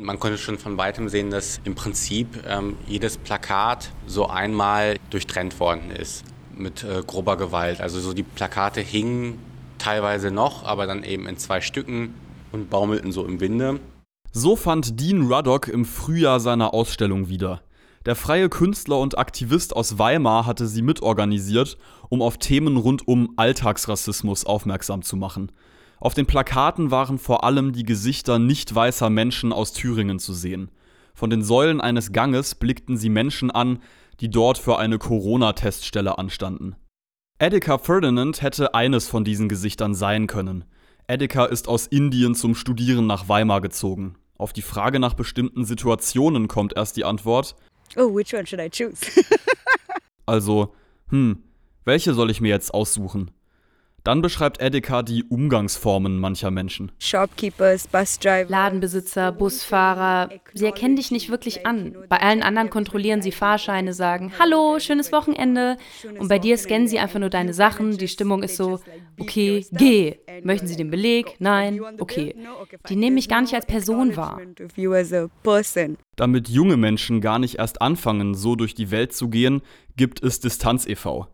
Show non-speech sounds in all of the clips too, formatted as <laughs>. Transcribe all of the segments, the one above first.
Man konnte schon von weitem sehen, dass im Prinzip ähm, jedes Plakat so einmal durchtrennt worden ist mit äh, grober Gewalt. Also so die Plakate hingen teilweise noch, aber dann eben in zwei Stücken und baumelten so im Winde. So fand Dean Ruddock im Frühjahr seine Ausstellung wieder. Der freie Künstler und Aktivist aus Weimar hatte sie mitorganisiert, um auf Themen rund um Alltagsrassismus aufmerksam zu machen. Auf den Plakaten waren vor allem die Gesichter nicht weißer Menschen aus Thüringen zu sehen. Von den Säulen eines Ganges blickten sie Menschen an, die dort für eine Corona-Teststelle anstanden. Edeka Ferdinand hätte eines von diesen Gesichtern sein können. Edeka ist aus Indien zum Studieren nach Weimar gezogen. Auf die Frage nach bestimmten Situationen kommt erst die Antwort: Oh, which one should I choose? <laughs> also, hm, welche soll ich mir jetzt aussuchen? Dann beschreibt Edeka die Umgangsformen mancher Menschen. Shopkeepers, Busdriver, Ladenbesitzer, Busfahrer, sie erkennen dich nicht wirklich an. Bei allen anderen kontrollieren sie Fahrscheine, sagen Hallo, schönes Wochenende. Und bei dir scannen sie einfach nur deine Sachen. Die Stimmung ist so, okay, geh. Möchten sie den Beleg? Nein, okay. Die nehmen mich gar nicht als Person wahr. Damit junge Menschen gar nicht erst anfangen, so durch die Welt zu gehen, gibt es Distanz e.V.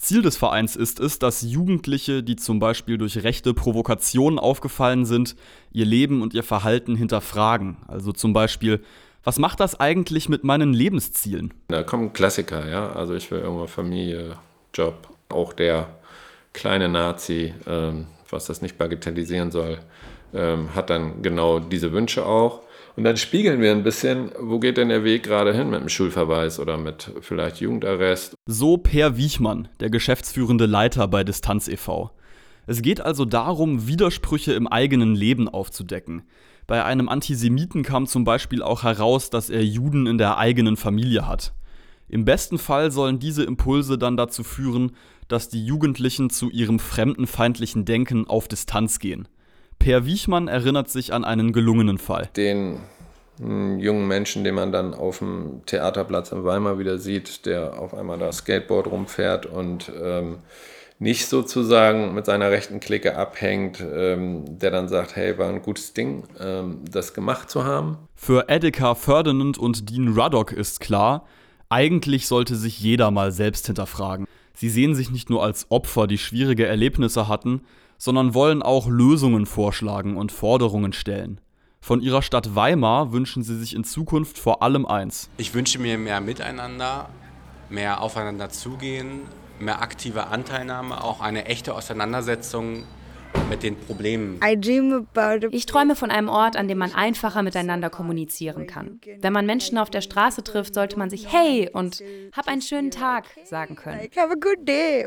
Ziel des Vereins ist es, dass Jugendliche, die zum Beispiel durch rechte Provokationen aufgefallen sind, ihr Leben und ihr Verhalten hinterfragen. Also zum Beispiel, was macht das eigentlich mit meinen Lebenszielen? Da kommen Klassiker, ja. Also ich will irgendwann Familie, Job, auch der kleine Nazi, ähm, was das nicht bagatellisieren soll, ähm, hat dann genau diese Wünsche auch. Und dann spiegeln wir ein bisschen, wo geht denn der Weg gerade hin mit dem Schulverweis oder mit vielleicht Jugendarrest. So Per Wiechmann, der geschäftsführende Leiter bei Distanz e.V. Es geht also darum, Widersprüche im eigenen Leben aufzudecken. Bei einem Antisemiten kam zum Beispiel auch heraus, dass er Juden in der eigenen Familie hat. Im besten Fall sollen diese Impulse dann dazu führen, dass die Jugendlichen zu ihrem fremdenfeindlichen Denken auf Distanz gehen. Per Wiechmann erinnert sich an einen gelungenen Fall. Den hm, jungen Menschen, den man dann auf dem Theaterplatz in Weimar wieder sieht, der auf einmal da Skateboard rumfährt und ähm, nicht sozusagen mit seiner rechten Clique abhängt, ähm, der dann sagt, hey, war ein gutes Ding, ähm, das gemacht zu haben. Für Edeka Ferdinand und Dean Ruddock ist klar, eigentlich sollte sich jeder mal selbst hinterfragen. Sie sehen sich nicht nur als Opfer, die schwierige Erlebnisse hatten, sondern wollen auch Lösungen vorschlagen und Forderungen stellen. Von ihrer Stadt Weimar wünschen sie sich in Zukunft vor allem eins. Ich wünsche mir mehr Miteinander, mehr aufeinander zugehen, mehr aktive Anteilnahme, auch eine echte Auseinandersetzung mit den Problemen. Ich träume von einem Ort, an dem man einfacher miteinander kommunizieren kann. Wenn man Menschen auf der Straße trifft, sollte man sich Hey und Hab einen schönen Tag sagen können.